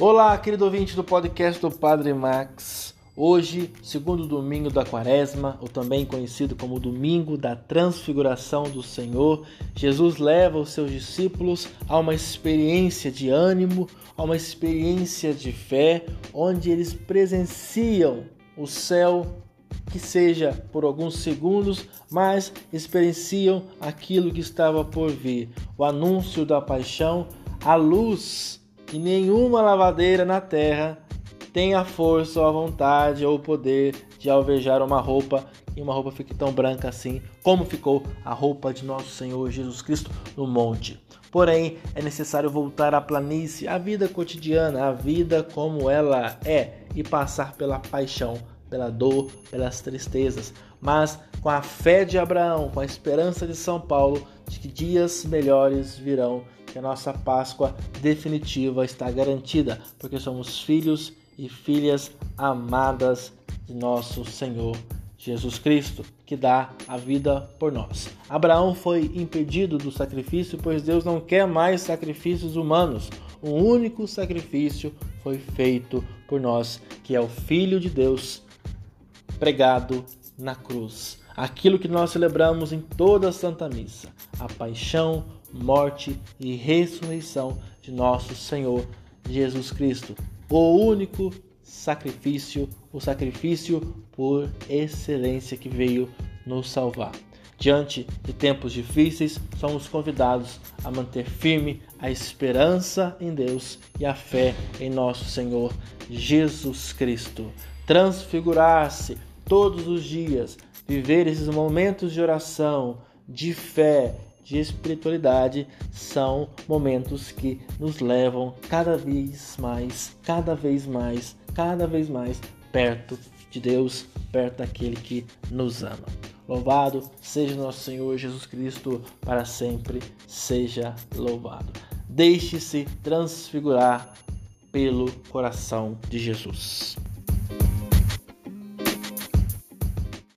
Olá, querido ouvinte do podcast do Padre Max. Hoje, segundo domingo da Quaresma, ou também conhecido como domingo da Transfiguração do Senhor, Jesus leva os seus discípulos a uma experiência de ânimo, a uma experiência de fé, onde eles presenciam o céu, que seja por alguns segundos, mas experienciam aquilo que estava por vir, o anúncio da paixão, a luz que nenhuma lavadeira na terra tem a força ou a vontade ou o poder de alvejar uma roupa e uma roupa fique tão branca assim como ficou a roupa de nosso Senhor Jesus Cristo no monte. Porém, é necessário voltar à planície, à vida cotidiana, à vida como ela é e passar pela paixão, pela dor, pelas tristezas, mas com a fé de Abraão, com a esperança de São Paulo de que dias melhores virão que a nossa Páscoa definitiva está garantida, porque somos filhos e filhas amadas de nosso Senhor Jesus Cristo, que dá a vida por nós. Abraão foi impedido do sacrifício, pois Deus não quer mais sacrifícios humanos. Um único sacrifício foi feito por nós, que é o Filho de Deus pregado na cruz. Aquilo que nós celebramos em toda a Santa Missa, a paixão, morte e ressurreição de nosso Senhor Jesus Cristo, o único sacrifício, o sacrifício por excelência que veio nos salvar. Diante de tempos difíceis, somos convidados a manter firme a esperança em Deus e a fé em nosso Senhor Jesus Cristo. Transfigurar-se todos os dias, viver esses momentos de oração, de fé, de espiritualidade são momentos que nos levam cada vez mais, cada vez mais, cada vez mais perto de Deus, perto daquele que nos ama. Louvado seja nosso Senhor Jesus Cristo, para sempre seja louvado. Deixe-se transfigurar pelo coração de Jesus.